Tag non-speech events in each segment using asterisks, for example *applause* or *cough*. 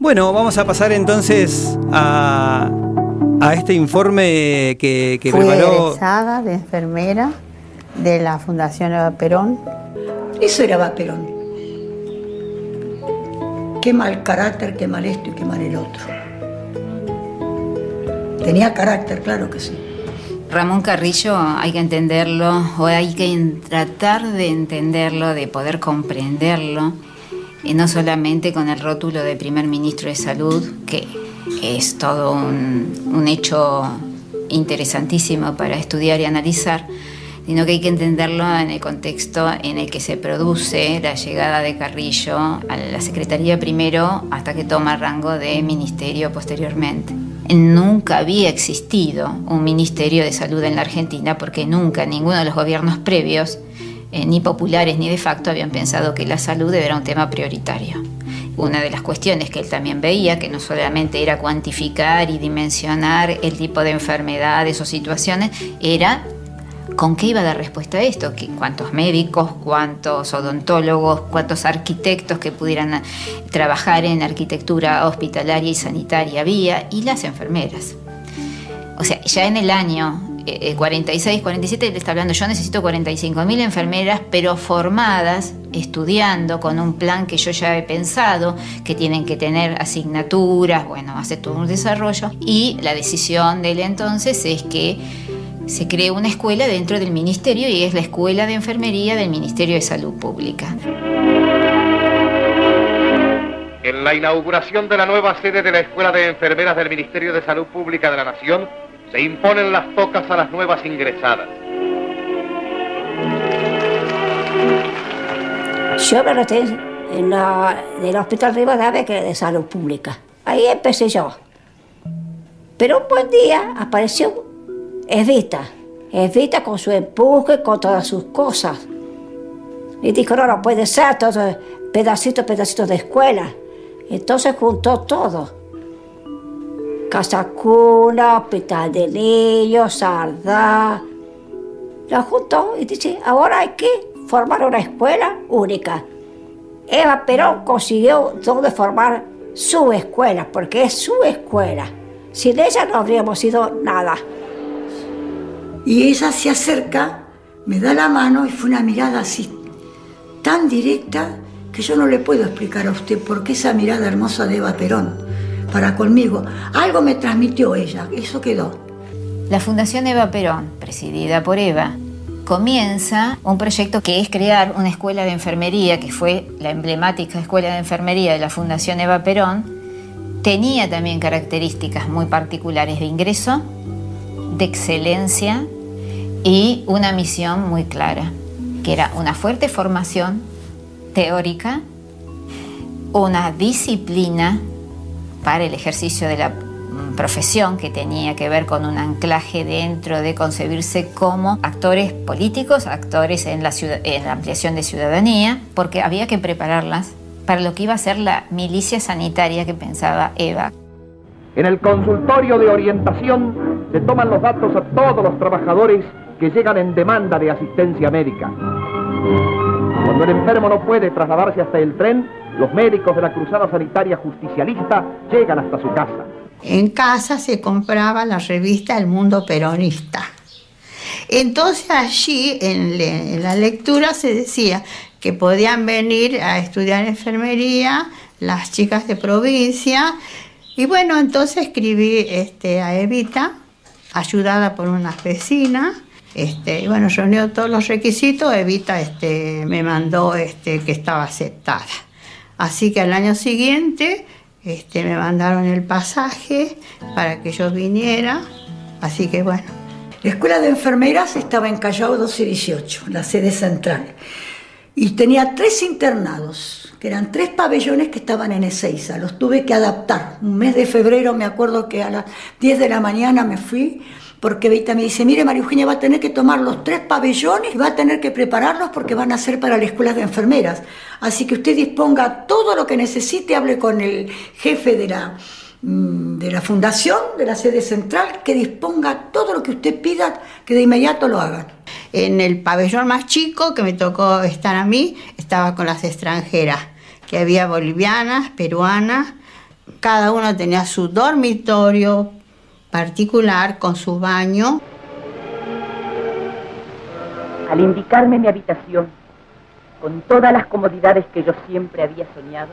Bueno, vamos a pasar entonces a, a este informe que, que Fui preparó. egresada de enfermera de la Fundación Eva Perón. Eso era Eva Perón. Qué mal carácter, qué mal esto y qué mal el otro. Tenía carácter, claro que sí. Ramón Carrillo hay que entenderlo o hay que tratar de entenderlo, de poder comprenderlo, y no solamente con el rótulo de primer ministro de salud, que es todo un, un hecho interesantísimo para estudiar y analizar, sino que hay que entenderlo en el contexto en el que se produce la llegada de Carrillo a la Secretaría primero hasta que toma rango de ministerio posteriormente. Nunca había existido un Ministerio de Salud en la Argentina porque nunca ninguno de los gobiernos previos, eh, ni populares ni de facto, habían pensado que la salud era un tema prioritario. Una de las cuestiones que él también veía, que no solamente era cuantificar y dimensionar el tipo de enfermedades o situaciones, era ¿Con qué iba a dar respuesta a esto? ¿Qué- ¿Cuántos médicos, cuántos odontólogos, cuántos arquitectos que pudieran eh, trabajar en arquitectura hospitalaria y sanitaria había? Y las enfermeras. O sea, ya en el año eh, 46, 47, le está hablando, yo necesito 45 mil enfermeras, pero formadas, estudiando, con un plan que yo ya he pensado, que tienen que tener asignaturas, bueno, hace todo un desarrollo. Y la decisión de él entonces es que se cree una escuela dentro del ministerio y es la Escuela de Enfermería del Ministerio de Salud Pública. En la inauguración de la nueva sede de la Escuela de Enfermeras del Ministerio de Salud Pública de la Nación, se imponen las tocas a las nuevas ingresadas. Yo me noté en, la, en el Hospital Rivadavia, que era de salud pública. Ahí empecé yo. Pero un buen día apareció Evita. Evita con su empuje, con todas sus cosas. Y dijo, no, no puede ser, todo pedacitos, pedacitos de escuela. Entonces juntó todo. Casa cuna, hospital de niños, sardá. Lo juntó y dice, ahora hay que formar una escuela única. Eva Perón consiguió donde formar su escuela, porque es su escuela. Sin ella no habríamos sido nada. Y ella se acerca, me da la mano y fue una mirada así, tan directa, que yo no le puedo explicar a usted por qué esa mirada hermosa de Eva Perón para conmigo. Algo me transmitió ella, eso quedó. La Fundación Eva Perón, presidida por Eva, comienza un proyecto que es crear una escuela de enfermería, que fue la emblemática escuela de enfermería de la Fundación Eva Perón. Tenía también características muy particulares de ingreso, de excelencia y una misión muy clara, que era una fuerte formación teórica, una disciplina para el ejercicio de la mm, profesión que tenía que ver con un anclaje dentro de concebirse como actores políticos, actores en la, en la ampliación de ciudadanía, porque había que prepararlas para lo que iba a ser la milicia sanitaria que pensaba Eva. En el consultorio de orientación se toman los datos a todos los trabajadores que llegan en demanda de asistencia médica. Cuando el enfermo no puede trasladarse hasta el tren, los médicos de la Cruzada Sanitaria Justicialista llegan hasta su casa. En casa se compraba la revista El Mundo Peronista. Entonces allí en, le- en la lectura se decía que podían venir a estudiar enfermería las chicas de provincia. Y bueno, entonces escribí este, a Evita, ayudada por unas vecinas. Este, y bueno, reunió todos los requisitos, Evita este, me mandó este, que estaba aceptada. Así que al año siguiente este, me mandaron el pasaje para que yo viniera. Así que bueno, La escuela de enfermeras estaba en Callao 1218, la sede central. Y tenía tres internados, que eran tres pabellones que estaban en Ezeiza. Los tuve que adaptar. Un mes de febrero me acuerdo que a las 10 de la mañana me fui, porque Beita me dice, mire María Eugenia, va a tener que tomar los tres pabellones y va a tener que prepararlos porque van a ser para la escuela de enfermeras. Así que usted disponga todo lo que necesite, hable con el jefe de la mm, de la fundación, de la sede central, que disponga todo lo que usted pida, que de inmediato lo hagan. en el pabellón más chico que me tocó estar a mí, estaba con las extranjeras, que había bolivianas, peruanas, cada uno tenía su dormitorio particular con su baño. Al indicarme mi habitación, con todas las comodidades que yo siempre había soñado,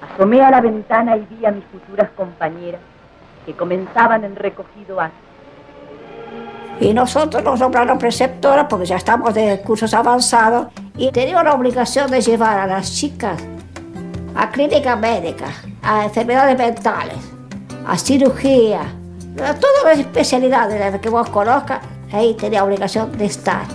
asomé a la ventana y vi a mis futuras compañeras que comenzaban el recogido acto. Y nosotros nos nombraron preceptora porque ya estamos de cursos avanzados y tenía la obligación de llevar a las chicas a clínicas médicas, a enfermedades mentales, a cirugía, a todas las especialidades las que vos conozcas, ahí tenía obligación de estar.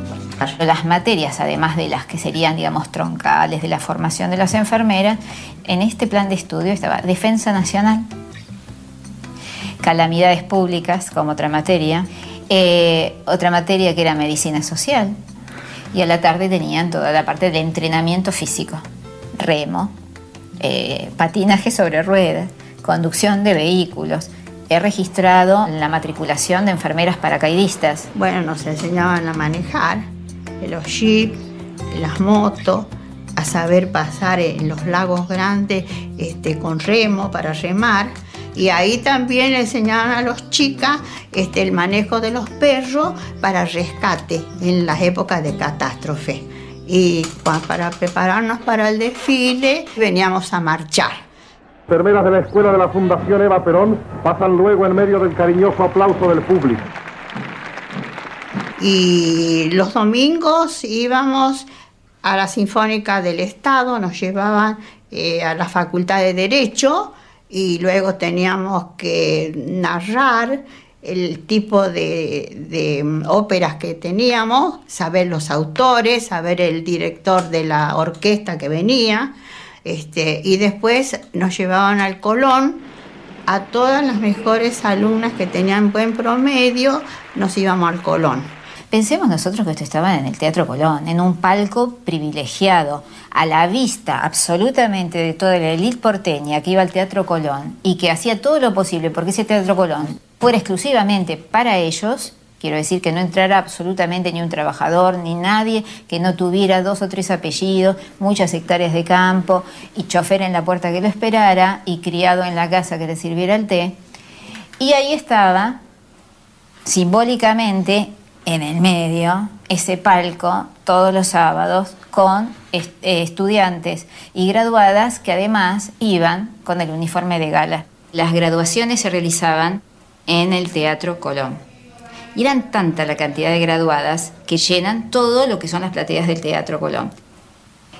Las materias, además de las que serían, digamos, troncales de la formación de las enfermeras, en este plan de estudio estaba Defensa Nacional, Calamidades Públicas como otra materia, eh, otra materia que era Medicina Social, y a la tarde tenían toda la parte de entrenamiento físico, remo, eh, patinaje sobre ruedas, conducción de vehículos. He registrado la matriculación de enfermeras paracaidistas. Bueno, nos enseñaban a manejar los jeeps, las motos, a saber pasar en los lagos grandes este, con remo para remar. Y ahí también enseñaban a los chicas este, el manejo de los perros para rescate en las épocas de catástrofe y para prepararnos para el desfile veníamos a marchar. Enfermeras de la escuela de la Fundación Eva Perón pasan luego en medio del cariñoso aplauso del público. Y los domingos íbamos a la Sinfónica del Estado, nos llevaban eh, a la Facultad de Derecho y luego teníamos que narrar el tipo de, óperas que teníamos, saber los autores, saber el director de la orquesta que venía, este, y después nos llevaban al Colón a todas las mejores alumnas que tenían buen promedio, nos íbamos al Colón. Pensemos nosotros que esto estaba en el Teatro Colón, en un palco privilegiado, a la vista absolutamente de toda la élite porteña que iba al Teatro Colón y que hacía todo lo posible porque ese Teatro Colón fuera exclusivamente para ellos, quiero decir que no entrara absolutamente ni un trabajador ni nadie que no tuviera dos o tres apellidos, muchas hectáreas de campo y chofer en la puerta que lo esperara y criado en la casa que le sirviera el té. Y ahí estaba, simbólicamente, en el medio, ese palco todos los sábados con eh, estudiantes y graduadas que además iban con el uniforme de gala. Las graduaciones se realizaban en el Teatro Colón. Y eran tanta la cantidad de graduadas que llenan todo lo que son las plateas del Teatro Colón.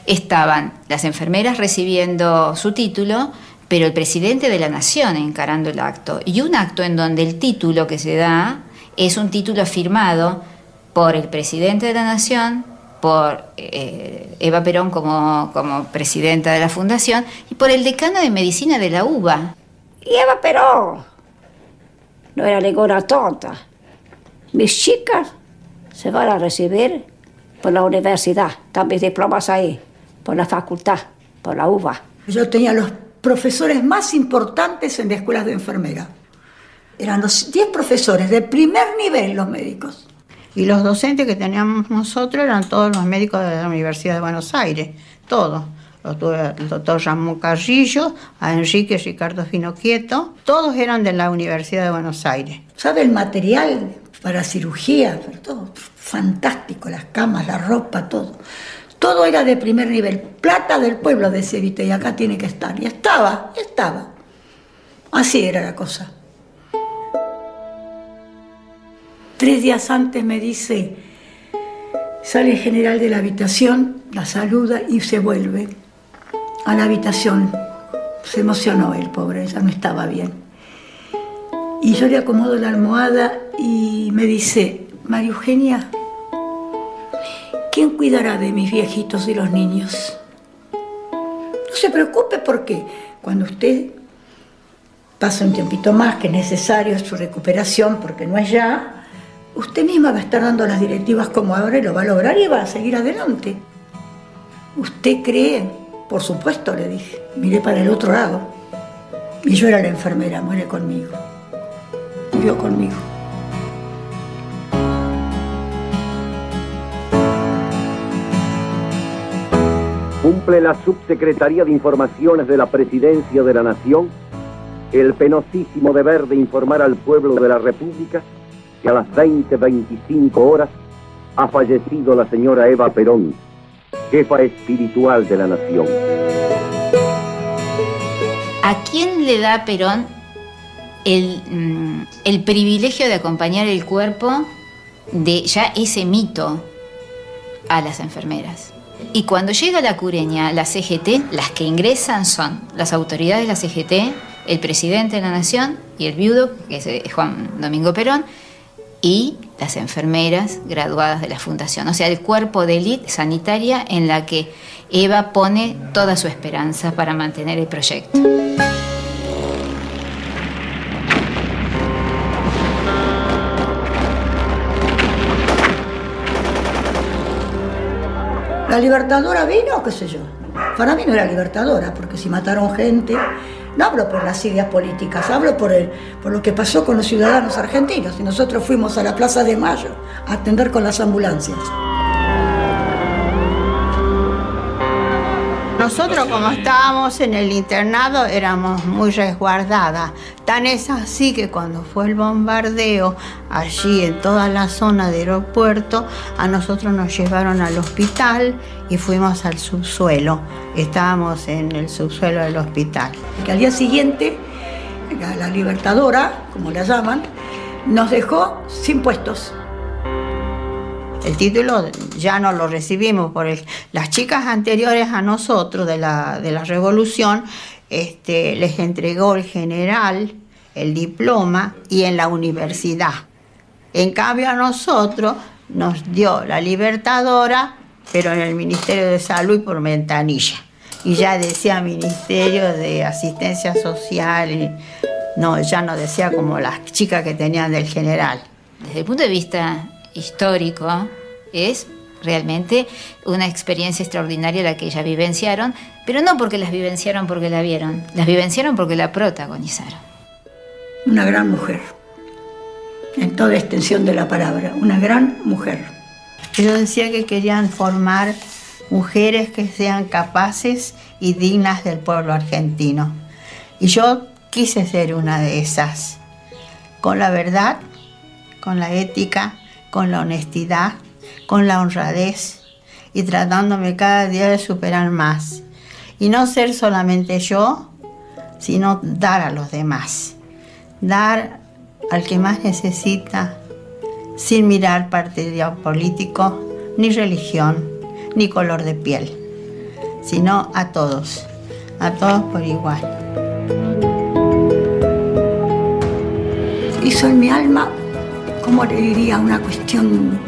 Estaban las enfermeras recibiendo su título, pero el presidente de la nación encarando el acto. Y un acto en donde el título que se da es un título firmado por el presidente de la nación, por eh, Eva Perón como, como presidenta de la fundación y por el decano de medicina de la UBA. Y Eva Perón no era ninguna tonta. Mis chicas se van a recibir por la universidad, están mis diplomas ahí, por la facultad, por la UBA. Yo tenía los profesores más importantes en las escuelas de enfermera. Eran los 10 profesores de primer nivel los médicos. Y los docentes que teníamos nosotros eran todos los médicos de la Universidad de Buenos Aires, todos el doctor Ramón Carrillo, a Enrique Ricardo Finoquieto, todos eran de la Universidad de Buenos Aires. ¿Sabe el material para cirugía? Todo fantástico, las camas, la ropa, todo. Todo era de primer nivel. Plata del pueblo, de Vite, y acá tiene que estar. Y estaba, estaba. Así era la cosa. Tres días antes me dice, sale el general de la habitación, la saluda y se vuelve a la habitación. Se emocionó el pobre, ya no estaba bien. Y yo le acomodo la almohada y me dice, María Eugenia, ¿quién cuidará de mis viejitos y los niños? No se preocupe porque cuando usted pasa un tiempito más, que es necesario su recuperación, porque no es ya, usted misma va a estar dando las directivas como ahora y lo va a lograr y va a seguir adelante. ¿Usted cree por supuesto, le dije. Miré para el otro lado. Y yo era la enfermera, muere conmigo. Murió conmigo. cumple la Subsecretaría de Informaciones de la Presidencia de la Nación el penosísimo deber de informar al pueblo de la República que a las 20.25 horas ha fallecido la señora Eva Perón, jefa espiritual de la nación. ¿A quién le da Perón el, mm, el privilegio de acompañar el cuerpo de ya ese mito a las enfermeras? Y cuando llega la cureña, la CGT, las que ingresan son las autoridades de la CGT, el presidente de la nación y el viudo, que es eh, Juan Domingo Perón, y las enfermeras graduadas de la fundación, o sea, el cuerpo de élite sanitaria en la que Eva pone toda su esperanza para mantener el proyecto. La libertadora vino, qué sé yo. Para mí no era libertadora, porque si mataron gente, no hablo por las ideas políticas, hablo por, el, por lo que pasó con los ciudadanos argentinos. Y nosotros fuimos a la Plaza de Mayo a atender con las ambulancias. Nosotros como estábamos en el internado éramos muy resguardadas. Tan es así que cuando fue el bombardeo allí en toda la zona del aeropuerto, a nosotros nos llevaron al hospital y fuimos al subsuelo. Estábamos en el subsuelo del hospital. Que al día siguiente, la, la libertadora, como la llaman, nos dejó sin puestos. El título ya no lo recibimos por el- las chicas anteriores a nosotros de la, de la revolución, este, les entregó el general el diploma y en la universidad. En cambio a nosotros nos dio la libertadora, pero en el Ministerio de Salud y por ventanilla. Y ya decía Ministerio de Asistencia Social, no, ya no decía como las chicas que tenían del general. Desde el punto de vista histórico, es realmente una experiencia extraordinaria la que ellas vivenciaron, pero no porque las vivenciaron porque la vieron, las vivenciaron porque la protagonizaron. Una gran mujer, en toda extensión de la palabra, una gran mujer. Yo decía que querían formar mujeres que sean capaces y dignas del pueblo argentino. Y yo quise ser una de esas, con la verdad, con la ética, con la honestidad, con la honradez y tratándome cada día de superar más. Y no ser solamente yo, sino dar a los demás. Dar al que más necesita, sin mirar partido político, ni religión, ni color de piel, sino a todos, a todos por igual. Hizo en mi alma, ¿cómo le diría? Una cuestión,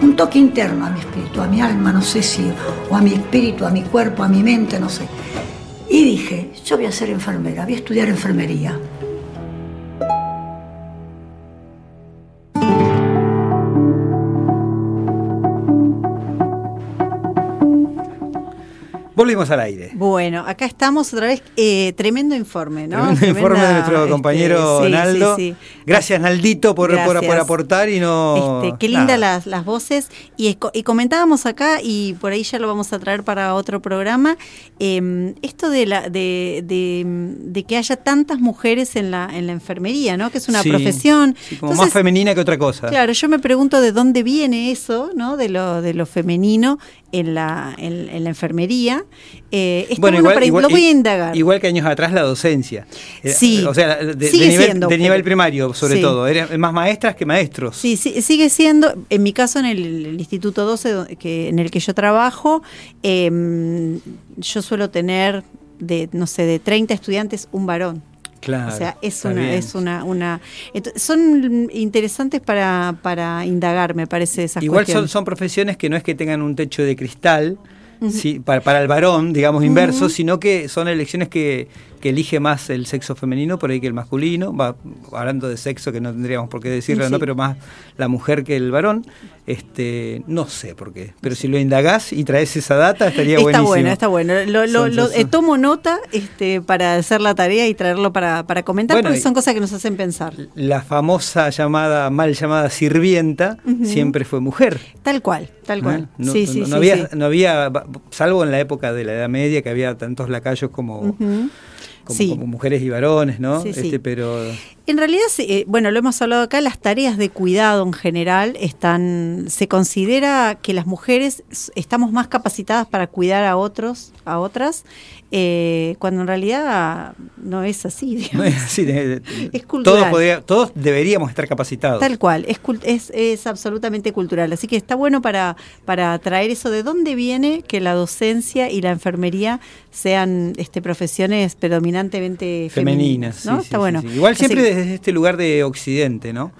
un toque interno a mi espíritu, a mi alma, no sé si, o a mi espíritu, a mi cuerpo, a mi mente, no sé. Y dije, yo voy a ser enfermera, voy a estudiar enfermería. Volvimos al aire. Bueno, acá estamos otra vez. eh, tremendo informe, ¿no? Tremendo informe de nuestro este, compañero sí, Naldo. sí, sí. Gracias, Naldito, por, por- aportar y no. Este, qué linda nada. las, las voces. Y, esco- y comentábamos acá, y por ahí ya lo vamos a traer para otro programa, eh, esto de, la, de, de, de que haya tantas mujeres en la, en la enfermería, ¿no? Que es una profesión. como Entonces, más femenina que otra cosa. Claro, yo me pregunto de dónde viene eso, ¿no? De lo, de lo femenino en la, en, en la enfermería. Eh, bueno, para- lo voy a indagar. Igual que años atrás la docencia. Eh, Sí, O sea, de, de sigue nivel, siendo, de nivel primario, sobre sí. todo. Eran más maestras que maestros. Sí, sí, sigue siendo, en mi caso en el, el Instituto 12 do- que, en el que yo trabajo, em, yo suelo tener de, no sé, de 30 estudiantes, un varón. Claro. o sea, es una, es una, una son interesantes para, para indagar, me parece, esas Igual son, son profesiones que no es que tengan un techo de cristal sí, para, para el varón, digamos, inverso, sino que son elecciones que, que elige más el sexo femenino por ahí que el masculino, va hablando de sexo que no tendríamos por qué decirlo, Sí. ¿no? pero más la mujer que el varón, este no sé por qué, pero si lo indagás y traes esa data estaría Está buenísimo. bueno, está bueno. Lo, lo- eh, tomo nota este, para hacer la tarea y traerlo para, para comentar, Bueno, porque son cosas que nos hacen pensar. La famosa llamada, mal llamada sirvienta, siempre fue mujer. Tal cual, tal cual. ¿eh? No, sí, no- sí, no sí, había, sí. no había salvo en la época de la Edad Media que había tantos lacayos como, como, mujeres y varones, ¿no? este, pero en realidad, eh, bueno, lo hemos hablado acá, las tareas de cuidado en general están, se considera que las mujeres estamos más capacitadas para cuidar a otros, a otras, eh, cuando en realidad no es así. *laughs* Digamos. No es así, es cultural. Todos, todos, deberíamos estar capacitados. Tal cual, es, es, es, absolutamente cultural. Así que está bueno para, para traer eso de dónde viene que la docencia y la enfermería sean este, profesiones predominantemente femeninas. ¿no? está bueno. Igual siempre desde este lugar de Occidente, ¿no?